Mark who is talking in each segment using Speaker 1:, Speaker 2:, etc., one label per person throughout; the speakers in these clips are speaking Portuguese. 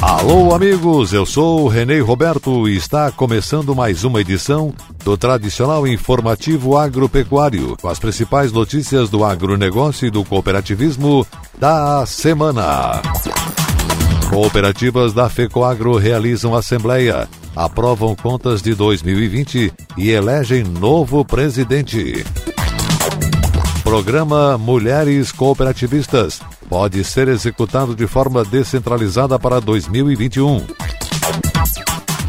Speaker 1: Alô, amigos, eu sou o Renê Roberto e está começando mais uma edição do tradicional informativo agropecuário, com as principais notícias do agronegócio e do cooperativismo da semana. Cooperativas da FECOAGRO realizam assembleia, aprovam contas de 2020 e elegem novo presidente. Programa Mulheres Cooperativistas pode ser executado de forma descentralizada para 2021.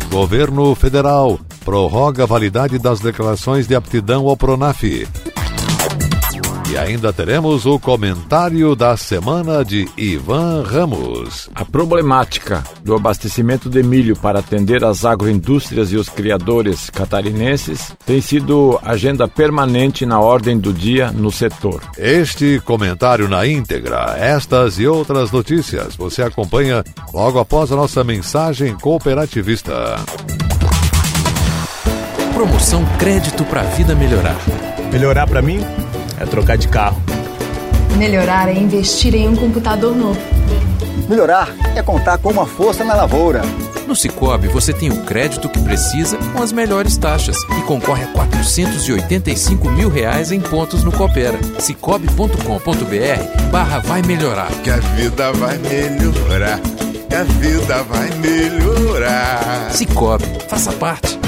Speaker 1: Governo Federal prorroga a validade das declarações de aptidão ao Pronaf. E ainda teremos o comentário da semana de Ivan Ramos.
Speaker 2: A problemática do abastecimento de milho para atender as agroindústrias e os criadores catarinenses tem sido agenda permanente na ordem do dia no setor.
Speaker 1: Este comentário na íntegra, estas e outras notícias você acompanha logo após a nossa mensagem cooperativista.
Speaker 3: Promoção Crédito para a Vida Melhorar.
Speaker 4: Melhorar para mim? É trocar de carro.
Speaker 5: Melhorar é investir em um computador novo.
Speaker 6: Melhorar é contar com uma força na lavoura.
Speaker 3: No Cicobi você tem o crédito que precisa com as melhores taxas e concorre a 485 mil reais em pontos no Coopera. Cicobi.com.br barra vai melhorar.
Speaker 7: Que a vida vai melhorar. Que a vida vai melhorar.
Speaker 3: Cicobi, faça parte.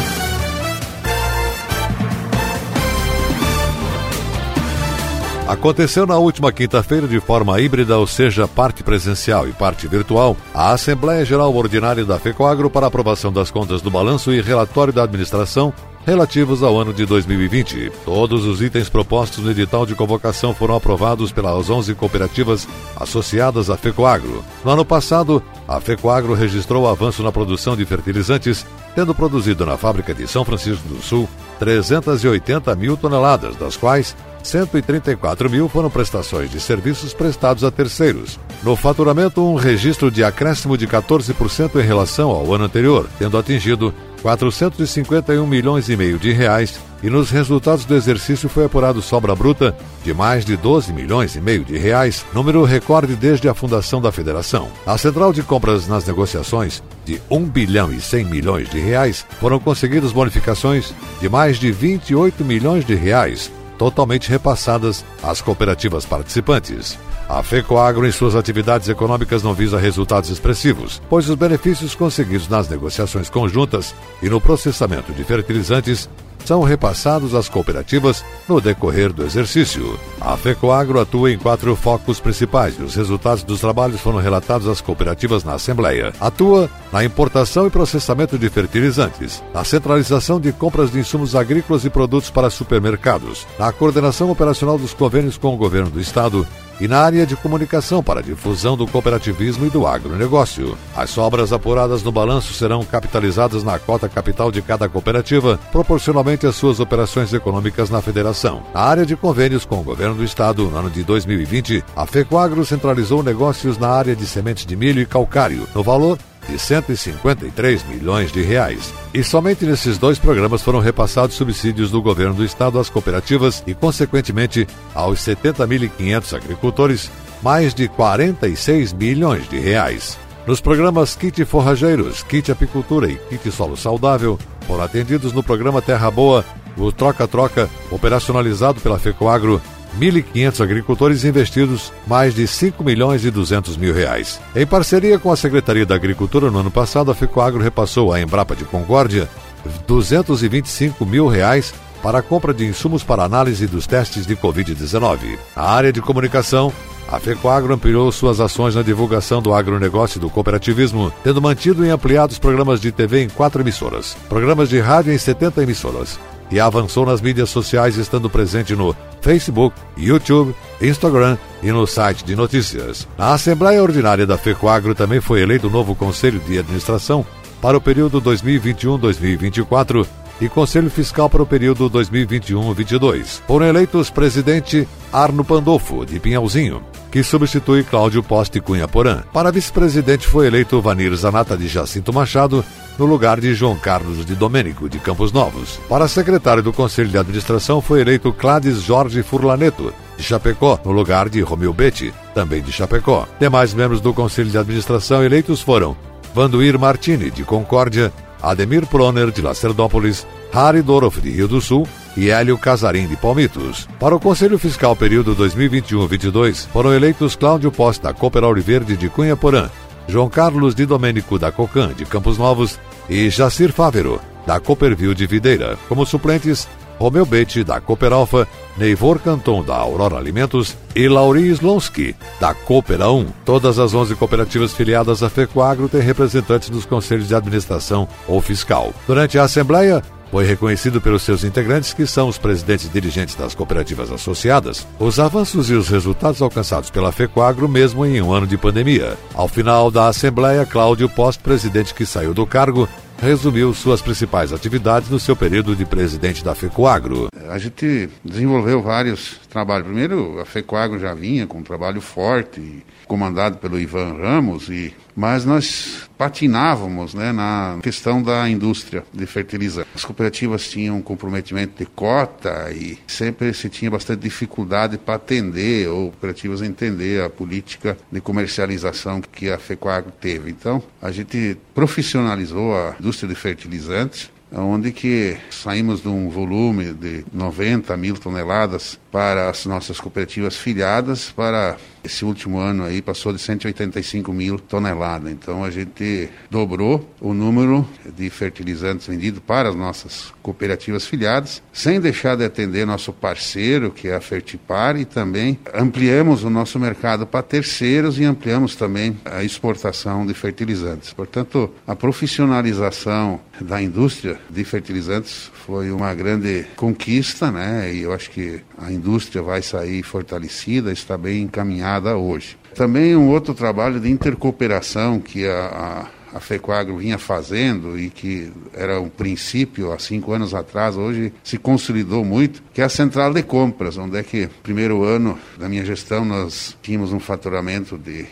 Speaker 1: Aconteceu na última quinta-feira de forma híbrida, ou seja, parte presencial e parte virtual, a Assembleia Geral Ordinária da FECOAGRO para aprovação das contas do balanço e relatório da administração relativos ao ano de 2020. Todos os itens propostos no edital de convocação foram aprovados pelas 11 cooperativas associadas à FECOAGRO. No ano passado, a FECOAGRO registrou avanço na produção de fertilizantes, tendo produzido na fábrica de São Francisco do Sul 380 mil toneladas, das quais 134 mil foram prestações de serviços prestados a terceiros. No faturamento, um registro de acréscimo de 14% em relação ao ano anterior, tendo atingido 451 milhões e meio de reais, e nos resultados do exercício foi apurado sobra bruta de mais de 12 milhões e meio de reais, número recorde desde a fundação da federação. A central de compras nas negociações de 1 bilhão e 100 milhões de reais foram conseguidas bonificações de mais de 28 milhões de reais, totalmente repassadas às cooperativas participantes. A FECOAGRO, em suas atividades econômicas, não visa resultados expressivos, pois os benefícios conseguidos nas negociações conjuntas e no processamento de fertilizantes são repassados às cooperativas no decorrer do exercício. A FECOAGRO atua em quatro focos principais e os resultados dos trabalhos foram relatados às cooperativas na Assembleia. Atua na importação e processamento de fertilizantes, na centralização de compras de insumos agrícolas e produtos para supermercados, na coordenação operacional dos convênios com o governo do Estado e na área de comunicação para difusão do cooperativismo e do agronegócio. As sobras apuradas no balanço serão capitalizadas na cota capital de cada cooperativa, proporcionalmente às suas operações econômicas na federação. Na área de convênios com o governo do estado, no ano de 2020, a FECOAGRO centralizou negócios na área de sementes de milho e calcário, no valor de 153 milhões de reais. E somente nesses dois programas foram repassados subsídios do governo do estado às cooperativas e, consequentemente, aos 70.500 agricultores, mais de 46 milhões de reais. Nos programas Kit Forrageiros, Kit Apicultura e Kit Solo Saudável, foram atendidos no programa Terra Boa, o Troca-Troca, operacionalizado pela FECOAGRO, 1.500 agricultores investidos mais de 5 milhões e 200 mil reais. Em parceria com a Secretaria da Agricultura, no ano passado, a FECOAGRO repassou à Embrapa de Concórdia 225 mil reais para a compra de insumos para análise dos testes de Covid-19. Na área de comunicação, a FECOAGRO ampliou suas ações na divulgação do agronegócio e do cooperativismo, tendo mantido e ampliado os programas de TV em quatro emissoras, programas de rádio em 70 emissoras, e avançou nas mídias sociais, estando presente no Facebook, YouTube, Instagram e no site de notícias. Na Assembleia Ordinária da FECOAGRO também foi eleito o novo Conselho de Administração para o período 2021-2024 e Conselho Fiscal para o período 2021-22. Foram eleitos presidente Arno Pandolfo, de Pinhalzinho, que substitui Cláudio Poste Cunha Porã. Para vice-presidente foi eleito Vanir Zanata de Jacinto Machado, no lugar de João Carlos de Domênico, de Campos Novos. Para secretário do Conselho de Administração foi eleito Clades Jorge Furlaneto, de Chapecó, no lugar de Romeu Betti, também de Chapecó. Demais membros do Conselho de Administração eleitos foram Vanduir Martini, de Concórdia, Ademir Proner, de Lacerdópolis, Harry Dorof, de Rio do Sul, e Hélio Casarim de Palmitos. Para o Conselho Fiscal período 2021-22, foram eleitos Cláudio Posta, da Cooperal Verde de Cunha Porã, João Carlos de Domênico da Cocan de Campos Novos e Jacir Fávero, da Cooperville de Videira. Como suplentes, Romeu Betti, da Cooper Alfa, Neivor Canton, da Aurora Alimentos e Lauri Slonsky, da Coopera 1. Todas as 11 cooperativas filiadas à FECOAGRO têm representantes dos conselhos de administração ou fiscal. Durante a Assembleia, foi reconhecido pelos seus integrantes, que são os presidentes dirigentes das cooperativas associadas, os avanços e os resultados alcançados pela FECOAGRO mesmo em um ano de pandemia. Ao final da Assembleia, Cláudio Post, presidente que saiu do cargo, resumiu suas principais atividades no seu período de presidente da FECOAGRO.
Speaker 8: A gente desenvolveu vários trabalhos. Primeiro, a FECOAGRO já vinha com um trabalho forte, comandado pelo Ivan Ramos, e mas nós patinávamos né, na questão da indústria de fertilizantes. As cooperativas tinham um comprometimento de cota e sempre se tinha bastante dificuldade para atender ou cooperativas entender a política de comercialização que a FECOAGRO teve. Então, a gente profissionalizou a indústria de fertilizantes onde que saímos de um volume de 90 mil toneladas para as nossas cooperativas filiadas para esse último ano aí passou de 185 mil toneladas. Então a gente dobrou o número de fertilizantes vendidos para as nossas cooperativas filiadas, sem deixar de atender nosso parceiro, que é a Fertipar, e também ampliamos o nosso mercado para terceiros e ampliamos também a exportação de fertilizantes. Portanto, a profissionalização da indústria de fertilizantes foi uma grande conquista, né? E eu acho que a indústria vai sair fortalecida, está bem encaminhada hoje. Também um outro trabalho de intercooperação que a, a a FECOAGRO vinha fazendo e que era um princípio há cinco anos atrás, hoje se consolidou muito, que é a central de compras, onde é que primeiro ano da minha gestão nós tínhamos um faturamento de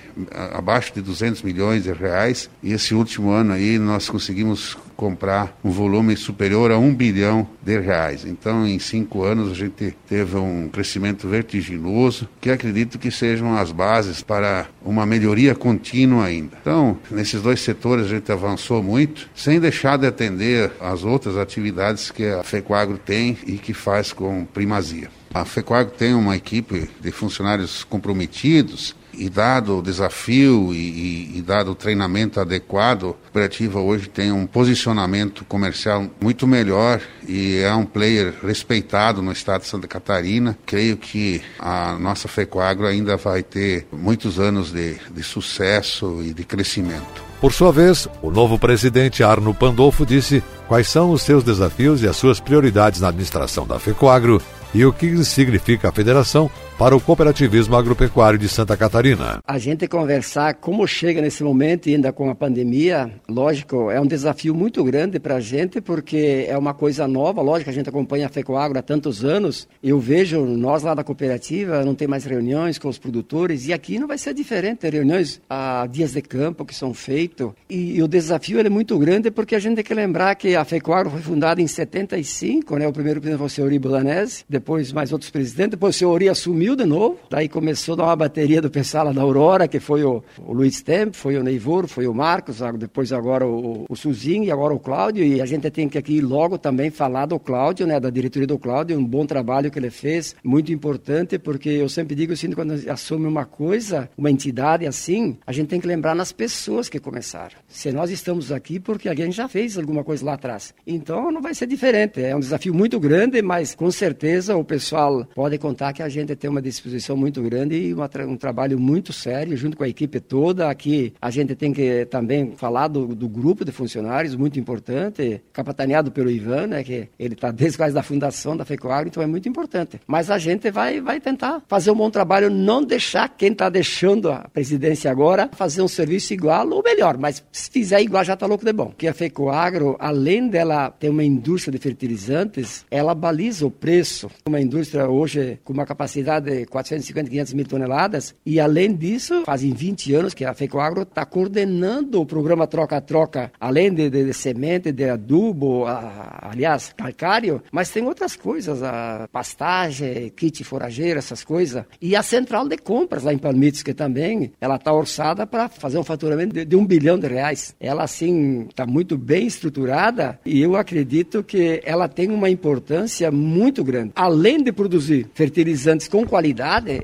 Speaker 8: abaixo de 200 milhões de reais e esse último ano aí nós conseguimos comprar um volume superior a um bilhão de reais. Então, em cinco anos, a gente teve um crescimento vertiginoso, que acredito que sejam as bases para uma melhoria contínua ainda. Então, nesses dois setores, a gente avançou muito, sem deixar de atender as outras atividades que a FECOAGRO tem e que faz com primazia. A FECOAGRO tem uma equipe de funcionários comprometidos e dado o desafio e, e, dado o treinamento adequado, a cooperativa hoje tem um posicionamento comercial muito melhor e é um player respeitado no estado de Santa Catarina. Creio que a nossa FECOAGRO ainda vai ter muitos anos de, de sucesso e de crescimento.
Speaker 1: Por sua vez, o novo presidente Arno Pandolfo disse quais são os seus desafios e as suas prioridades na administração da FECOAGRO e o que significa a federação para o cooperativismo agropecuário de Santa Catarina.
Speaker 9: A gente conversar como chega nesse momento, ainda com a pandemia, lógico, é um desafio muito grande para a gente, porque é uma coisa nova, lógico, a gente acompanha a FECOAGRO há tantos anos, eu vejo nós lá da cooperativa, não tem mais reuniões com os produtores, e aqui não vai ser diferente, reuniões a dias de campo que são feitos, e, e o desafio é muito grande, porque a gente tem que lembrar que a FECOAGRO foi fundada em 75, né, o primeiro presidente foi o senhor Ibolanese, depois mais outros presidentes, depois o senhor Ori assumiu, de novo. Daí começou a dar uma bateria do pessoal lá da Aurora, que foi o, o Luiz Tempo, foi o Neivor, foi o Marcos, depois agora o, o Suzinho e agora o Cláudio. E a gente tem que aqui logo também falar do Cláudio, né, da diretoria do Cláudio, um bom trabalho que ele fez, muito importante, porque eu sempre digo assim, quando assume uma coisa, uma entidade assim, a gente tem que lembrar nas pessoas que começaram. Se nós estamos aqui, porque alguém já fez alguma coisa lá atrás. Então não vai ser diferente. É um desafio muito grande, mas com certeza o pessoal pode contar que a gente tem uma uma disposição muito grande e uma, um trabalho muito sério, junto com a equipe toda. Aqui a gente tem que também falar do, do grupo de funcionários, muito importante, capitaneado pelo Ivan, né, que ele está desde quase da fundação da FECOAGRO, então é muito importante. Mas a gente vai, vai tentar fazer um bom trabalho, não deixar quem está deixando a presidência agora fazer um serviço igual ou melhor, mas se fizer igual já está louco de bom. Porque a FECOAGRO, além dela ter uma indústria de fertilizantes, ela baliza o preço uma indústria hoje com uma capacidade de 450, 500 mil toneladas, e além disso, fazem 20 anos que a FECOAGRO está coordenando o programa troca-troca, além de, de, de, semente, de adubo, a, aliás, calcário, mas tem outras coisas, a pastagem, kit forageiro, essas coisas. E a central de compras lá em Palmitos, que também, ela está orçada para fazer um faturamento de, de um bilhão de reais. Ela, assim, está muito bem estruturada e eu acredito que ela tem uma importância muito grande. Além de produzir fertilizantes com qualidade,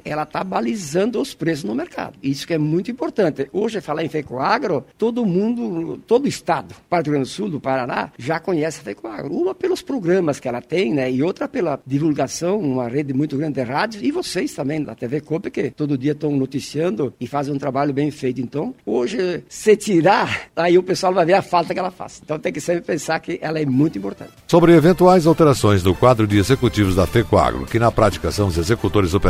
Speaker 9: ela está balizando os preços no mercado. Isso que é muito importante. Hoje, falar em Fecoagro, todo mundo, todo estado, Parte do Rio Grande do Sul, do Paraná, já conhece a Fecoagro. Uma pelos programas que ela tem, né? E outra pela divulgação, uma rede muito grande de rádios. E vocês também, da TV Copa, que todo dia estão noticiando e fazem um trabalho bem feito. Então, hoje, se tirar, aí o pessoal vai ver a falta que ela faz. Então, tem que sempre pensar que ela é muito importante.
Speaker 1: Sobre eventuais alterações do quadro de executivos da FECOAGRO, que na prática são os executores operacionais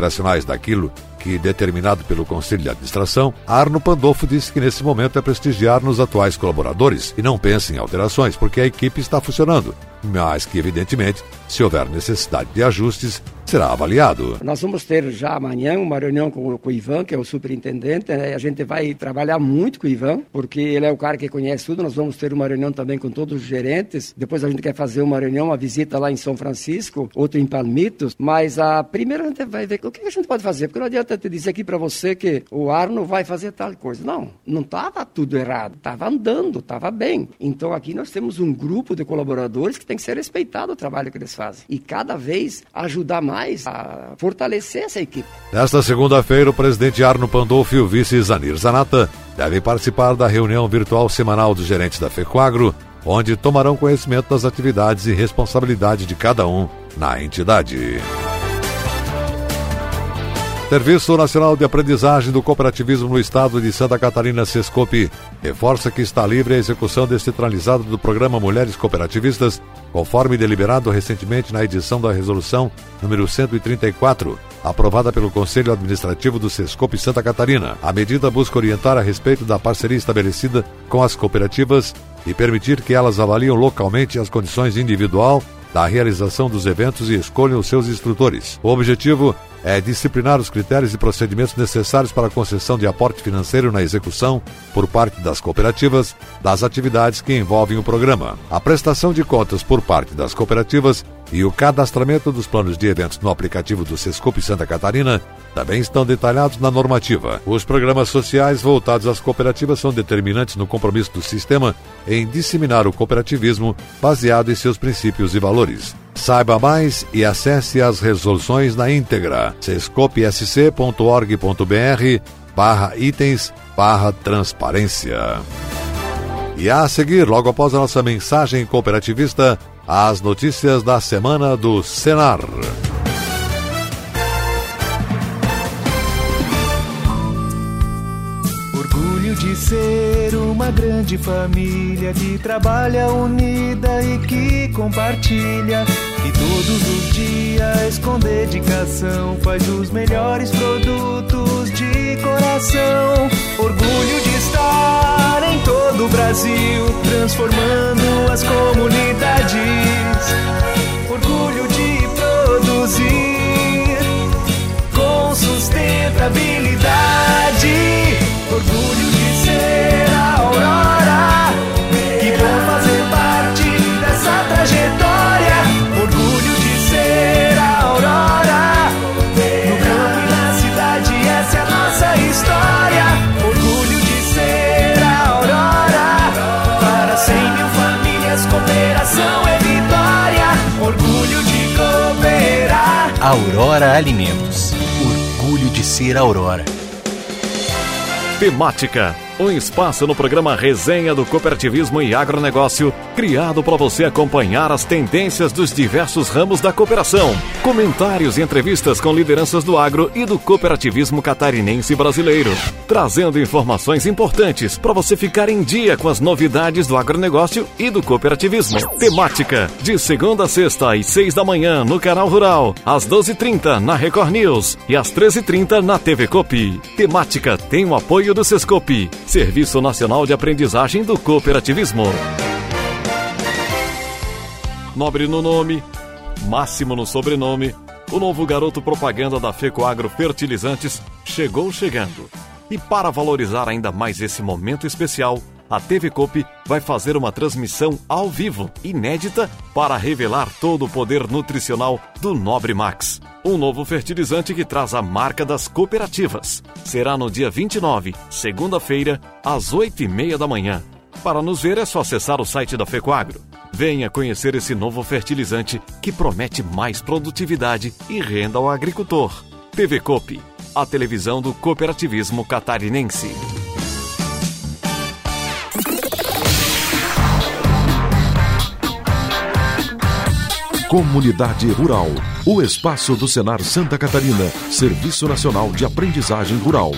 Speaker 1: daquilo que determinado pelo Conselho de Administração, Arno Pandolfo disse que nesse momento é prestigiar nos atuais colaboradores e não pense em alterações, porque a equipe está funcionando, mas que, evidentemente, se houver necessidade de ajustes, será avaliado.
Speaker 9: Nós vamos ter já amanhã uma reunião com, com o Ivan, que é o superintendente. Né? A gente vai trabalhar muito com o Ivan, porque ele é o cara que conhece tudo. Nós vamos ter uma reunião também com todos os gerentes. Depois a gente quer fazer uma reunião, uma visita lá em São Francisco, outra em Palmitos. Mas a primeira a gente vai ver o que a gente pode fazer, porque não adianta te dizer aqui para você que o Arno vai fazer tal coisa. Não, não estava tudo errado, estava andando, estava bem. Então aqui nós temos um grupo de colaboradores que tem que ser respeitado o trabalho que eles fazem e cada vez ajudar mais mais a fortalecer essa equipe.
Speaker 1: Nesta segunda-feira, o presidente Arno Pandolfo e o vice Zanir Zanata devem participar da reunião virtual semanal dos gerentes da FECOAGRO, onde tomarão conhecimento das atividades e responsabilidade de cada um na entidade. Serviço Nacional de Aprendizagem do Cooperativismo no Estado de Santa Catarina, Sescope, reforça que está livre a execução descentralizada do programa Mulheres Cooperativistas, conforme deliberado recentemente na edição da Resolução número 134, aprovada pelo Conselho Administrativo do Sescope Santa Catarina. A medida busca orientar a respeito da parceria estabelecida com as cooperativas e permitir que elas avaliem localmente as condições individual da realização dos eventos e escolham os seus instrutores. O objetivo é disciplinar os critérios e procedimentos necessários para a concessão de aporte financeiro na execução, por parte das cooperativas, das atividades que envolvem o programa. A prestação de contas por parte das cooperativas e o cadastramento dos planos de eventos no aplicativo do Sescope Santa Catarina também estão detalhados na normativa. Os programas sociais voltados às cooperativas são determinantes no compromisso do sistema em disseminar o cooperativismo baseado em seus princípios e valores. Saiba mais e acesse as resoluções na íntegra. sescopsc.org.br barra itens barra transparência. E a seguir, logo após a nossa mensagem cooperativista, as notícias da semana do Senar.
Speaker 10: Ser uma grande família que trabalha unida e que compartilha. E todos os dias com dedicação faz os melhores produtos de coração. Orgulho de estar em todo o Brasil, transformando as comunidades. Orgulho de produzir com sustentabilidade. Orgulho de ser a aurora. Que bom fazer parte dessa trajetória. Orgulho de ser a aurora. No campo e na cidade, essa é a nossa história. Orgulho de ser a aurora. Para 100 mil famílias, cooperação é vitória. Orgulho de cooperar.
Speaker 11: Aurora Alimentos. Orgulho de ser Aurora.
Speaker 12: Temática. Um espaço no programa Resenha do Cooperativismo e Agronegócio, criado para você acompanhar as tendências dos diversos ramos da cooperação. Comentários e entrevistas com lideranças do agro e do cooperativismo catarinense brasileiro. Trazendo informações importantes para você ficar em dia com as novidades do agronegócio e do cooperativismo. Temática. De segunda a sexta, às seis da manhã, no Canal Rural. Às 12h30, na Record News. E às 13h30, na TV Copi. Temática tem o apoio do Sescopi. Serviço Nacional de Aprendizagem do Cooperativismo. Nobre no nome, máximo no sobrenome, O novo garoto propaganda da Fecoagro Fertilizantes chegou chegando. E para valorizar ainda mais esse momento especial, a TV Coop vai fazer uma transmissão ao vivo, inédita, para revelar todo o poder nutricional do Nobre Max. Um novo fertilizante que traz a marca das cooperativas. Será no dia 29, segunda-feira, às 8 e meia da manhã. Para nos ver é só acessar o site da Fecoagro. Venha conhecer esse novo fertilizante que promete mais produtividade e renda ao agricultor. TV Coop, a televisão do cooperativismo catarinense.
Speaker 13: Comunidade Rural. O espaço do Senar Santa Catarina, Serviço Nacional de Aprendizagem Rural.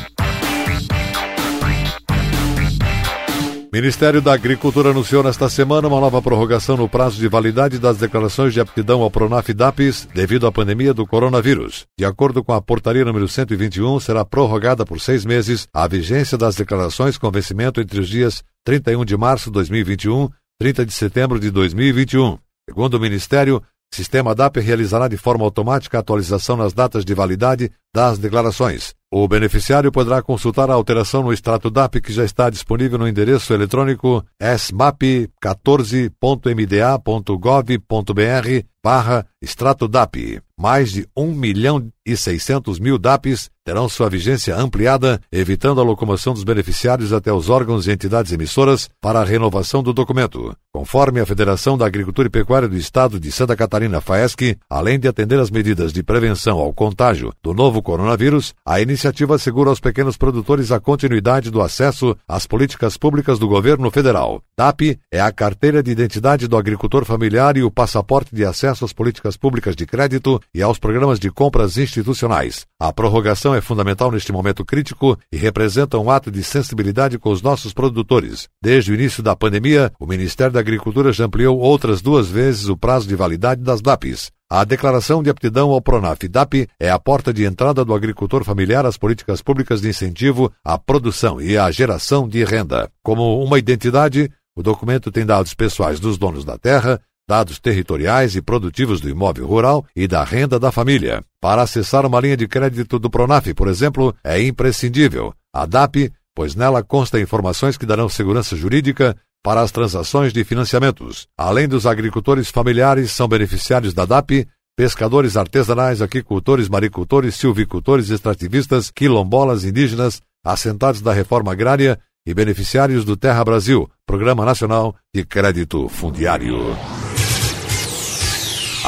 Speaker 1: Ministério da Agricultura anunciou nesta semana uma nova prorrogação no prazo de validade das declarações de aptidão ao Pronaf DAPES devido à pandemia do coronavírus. De acordo com a portaria número 121, será prorrogada por seis meses a vigência das declarações com vencimento entre os dias 31 de março de 2021 e 30 de setembro de 2021. Segundo o Ministério, o sistema DAP realizará de forma automática a atualização nas datas de validade das declarações. O beneficiário poderá consultar a alteração no extrato DAP que já está disponível no endereço eletrônico smap14.mda.gov.br barra extrato DAP. Mais de 1 milhão e 600 mil DAPs terão sua vigência ampliada, evitando a locomoção dos beneficiários até os órgãos e entidades emissoras para a renovação do documento. Conforme a Federação da Agricultura e Pecuária do Estado de Santa Catarina, FAESC, além de atender as medidas de prevenção ao contágio do novo coronavírus, a iniciativa assegura aos pequenos produtores a continuidade do acesso às políticas públicas do governo federal. DAP é a carteira de identidade do agricultor familiar e o passaporte de acesso às políticas públicas de crédito e aos programas de compras institucionais. A prorrogação é fundamental neste momento crítico e representa um ato de sensibilidade com os nossos produtores. Desde o início da pandemia, o Ministério da Agricultura já ampliou outras duas vezes o prazo de validade das DAPs. A declaração de aptidão ao Pronaf-DAP é a porta de entrada do agricultor familiar às políticas públicas de incentivo à produção e à geração de renda. Como uma identidade, o documento tem dados pessoais dos donos da terra, dados territoriais e produtivos do imóvel rural e da renda da família. Para acessar uma linha de crédito do Pronaf, por exemplo, é imprescindível a DAP, pois nela consta informações que darão segurança jurídica para as transações de financiamentos. Além dos agricultores familiares, são beneficiários da DAP pescadores artesanais, aquicultores, maricultores, silvicultores, extrativistas, quilombolas, indígenas, assentados da reforma agrária e beneficiários do Terra Brasil, Programa Nacional de Crédito Fundiário.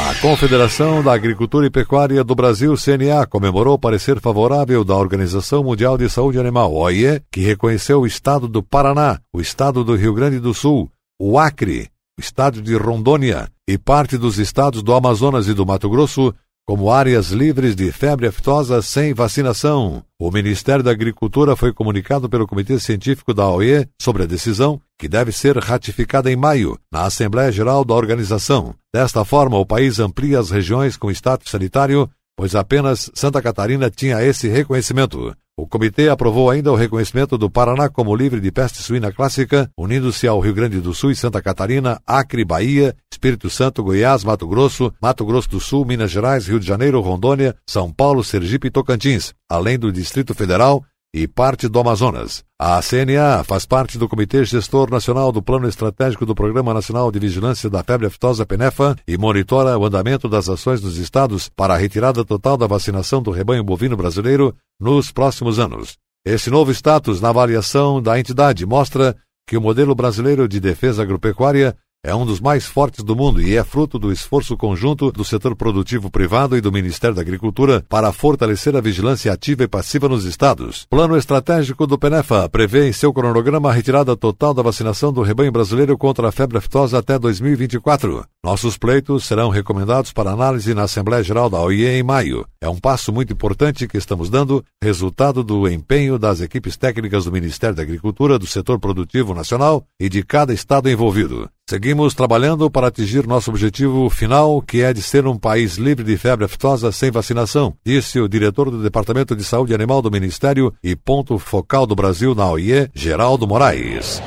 Speaker 1: A Confederação da Agricultura e Pecuária do Brasil, CNA, comemorou o parecer favorável da Organização Mundial de Saúde Animal, OIE, que reconheceu o estado do Paraná, o estado do Rio Grande do Sul, o Acre, o estado de Rondônia e parte dos estados do Amazonas e do Mato Grosso como áreas livres de febre aftosa sem vacinação. O Ministério da Agricultura foi comunicado pelo Comitê Científico da OE sobre a decisão, que deve ser ratificada em maio, na Assembleia Geral da organização. Desta forma, o país amplia as regiões com status sanitário, pois apenas Santa Catarina tinha esse reconhecimento. O comitê aprovou ainda o reconhecimento do Paraná como livre de peste suína clássica, unindo-se ao Rio Grande do Sul e Santa Catarina, Acre, Bahia, Espírito Santo, Goiás, Mato Grosso, Mato Grosso do Sul, Minas Gerais, Rio de Janeiro, Rondônia, São Paulo, Sergipe e Tocantins, além do Distrito Federal e parte do Amazonas. A CNA faz parte do Comitê Gestor Nacional do Plano Estratégico do Programa Nacional de Vigilância da Febre Aftosa PENEFA e monitora o andamento das ações dos estados para a retirada total da vacinação do rebanho bovino brasileiro nos próximos anos. Esse novo status na avaliação da entidade mostra que o modelo brasileiro de defesa agropecuária é um dos mais fortes do mundo e é fruto do esforço conjunto do setor produtivo privado e do Ministério da Agricultura para fortalecer a vigilância ativa e passiva nos estados. Plano estratégico do PENEFA prevê em seu cronograma a retirada total da vacinação do rebanho brasileiro contra a febre aftosa até 2024. Nossos pleitos serão recomendados para análise na Assembleia Geral da OIE em maio. É um passo muito importante que estamos dando, resultado do empenho das equipes técnicas do Ministério da Agricultura, do setor produtivo nacional e de cada estado envolvido. Seguimos trabalhando para atingir nosso objetivo final, que é de ser um país livre de febre aftosa sem vacinação, disse o diretor do Departamento de Saúde Animal do Ministério e ponto focal do Brasil na OIE, Geraldo Moraes.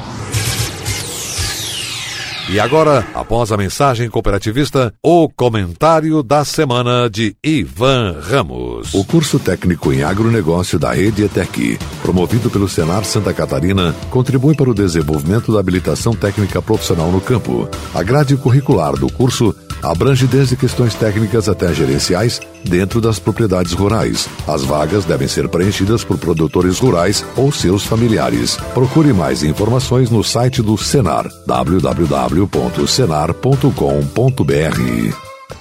Speaker 1: E agora, após a mensagem cooperativista, o comentário da semana de Ivan Ramos.
Speaker 13: O curso técnico em agronegócio da Rede ETEC, promovido pelo Senar Santa Catarina, contribui para o desenvolvimento da habilitação técnica profissional no campo. A grade curricular do curso abrange desde questões técnicas até gerenciais dentro das propriedades rurais. As vagas devem ser preenchidas por produtores rurais ou seus familiares. Procure mais informações no site do Senar www.senar.com.br.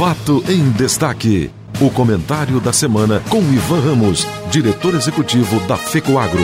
Speaker 13: Fato em destaque. O comentário da semana com Ivan Ramos, diretor executivo da FECOAGRO.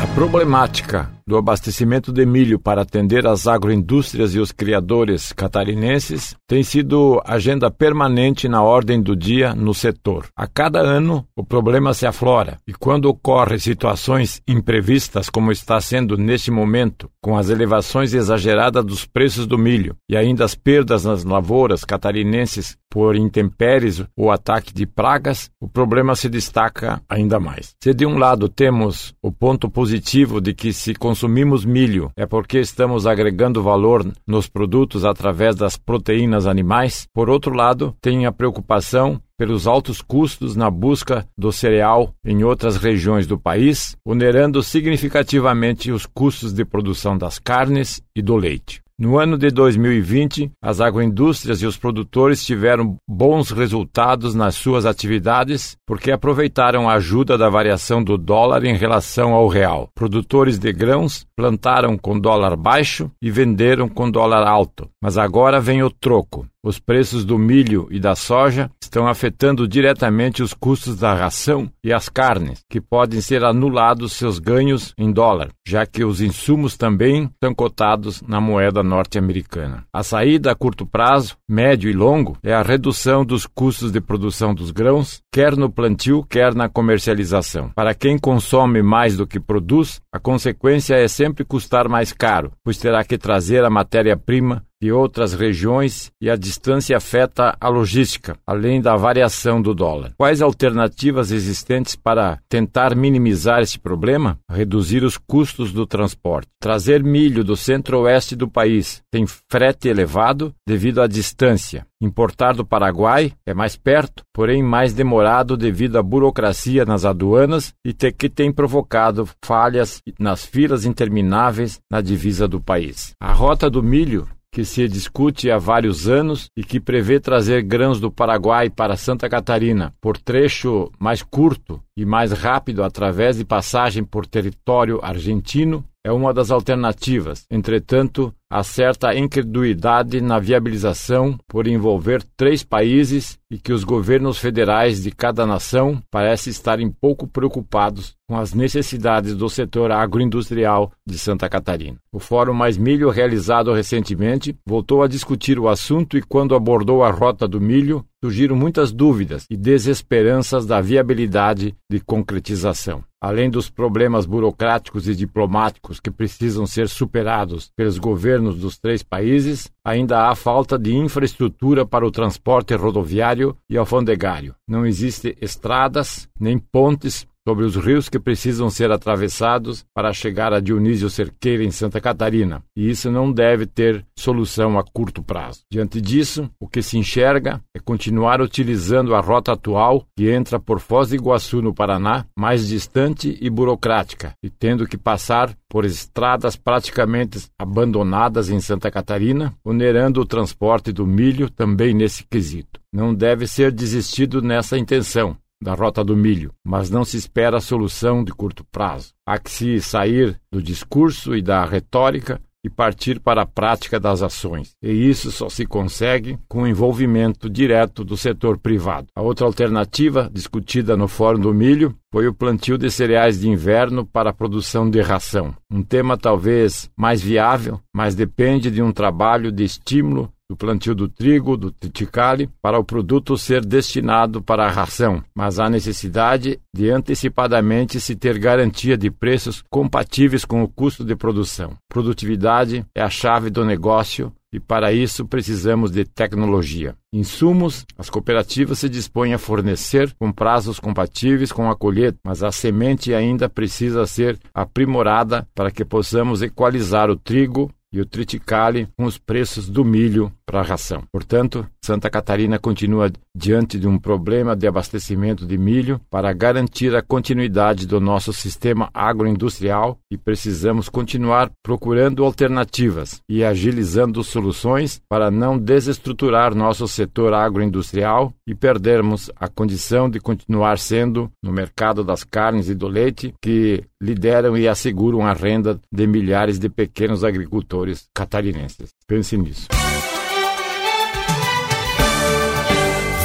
Speaker 2: A problemática do abastecimento de milho para atender as agroindústrias e os criadores catarinenses tem sido agenda permanente na ordem do dia no setor. A cada ano, o problema se aflora e quando ocorrem situações imprevistas, como está sendo neste momento, com as elevações exageradas dos preços do milho e ainda as perdas nas lavouras catarinenses por intempéries ou ataque de pragas, o problema se destaca ainda mais. Se de um lado temos o ponto positivo de que se consumimos milho é porque estamos agregando valor nos produtos através das proteínas animais, por outro lado, tem a preocupação pelos altos custos na busca do cereal em outras regiões do país, onerando significativamente os custos de produção das carnes e do leite. No ano de 2020, as agroindústrias e os produtores tiveram bons resultados nas suas atividades porque aproveitaram a ajuda da variação do dólar em relação ao real. Produtores de grãos plantaram com dólar baixo e venderam com dólar alto. Mas agora vem o troco. Os preços do milho e da soja estão afetando diretamente os custos da ração e as carnes, que podem ser anulados seus ganhos em dólar, já que os insumos também estão cotados na moeda norte-americana. A saída a curto prazo, médio e longo é a redução dos custos de produção dos grãos, quer no plantio, quer na comercialização. Para quem consome mais do que produz, a consequência é sempre custar mais caro, pois terá que trazer a matéria-prima de outras regiões e a distância afeta a logística, além da variação do dólar. Quais alternativas existentes para tentar minimizar esse problema? Reduzir os custos do transporte. Trazer milho do centro-oeste do país tem frete elevado devido à distância. Importar do Paraguai é mais perto, porém mais demorado devido à burocracia nas aduanas e ter que tem provocado falhas nas filas intermináveis na divisa do país. A rota do milho que se discute há vários anos e que prevê trazer grãos do Paraguai para Santa Catarina por trecho mais curto e mais rápido através de passagem por território argentino, é uma das alternativas. Entretanto, há certa incredulidade na viabilização por envolver três países e que os governos federais de cada nação parecem estarem pouco preocupados com as necessidades do setor agroindustrial de Santa Catarina. O Fórum Mais Milho, realizado recentemente, voltou a discutir o assunto e, quando abordou a rota do milho, surgiram muitas dúvidas e desesperanças da viabilidade de concretização. Além dos problemas burocráticos e diplomáticos que precisam ser superados pelos governos dos três países, ainda há falta de infraestrutura para o transporte rodoviário e alfandegário. Não existem estradas nem pontes sobre os rios que precisam ser atravessados para chegar a Dionísio Cerqueira em Santa Catarina, e isso não deve ter solução a curto prazo. Diante disso, o que se enxerga é continuar utilizando a rota atual que entra por Foz do Iguaçu no Paraná, mais distante e burocrática, e tendo que passar por estradas praticamente abandonadas em Santa Catarina, onerando o transporte do milho também nesse quesito. Não deve ser desistido nessa intenção, da rota do milho, mas não se espera solução de curto prazo. Há que se sair do discurso e da retórica e partir para a prática das ações. E isso só se consegue com o envolvimento direto do setor privado. A outra alternativa, discutida no Fórum do Milho, foi o plantio de cereais de inverno para a produção de ração. Um tema talvez mais viável, mas depende de um trabalho de estímulo do plantio do trigo, do triticale, para o produto ser destinado para a ração, mas há necessidade de antecipadamente se ter garantia de preços compatíveis com o custo de produção. Produtividade é a chave do negócio e para isso precisamos de tecnologia. Insumos, as cooperativas se dispõem a fornecer com prazos compatíveis com a colheita, mas a semente ainda precisa ser aprimorada para que possamos equalizar o trigo e o triticale com os preços do milho para a ração. Portanto, Santa Catarina continua diante de um problema de abastecimento de milho para garantir a continuidade do nosso sistema agroindustrial e precisamos continuar procurando alternativas e agilizando soluções para não desestruturar nosso setor agroindustrial e perdermos a condição de continuar sendo, no mercado das carnes e do leite, que lideram e asseguram a renda de milhares de pequenos agricultores catarinenses. Pense nisso.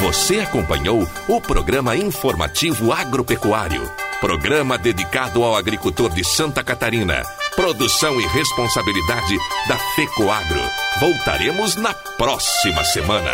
Speaker 14: Você acompanhou o programa informativo agropecuário, programa dedicado ao agricultor de Santa Catarina. Produção e responsabilidade da FECOAGRO. Voltaremos na próxima semana.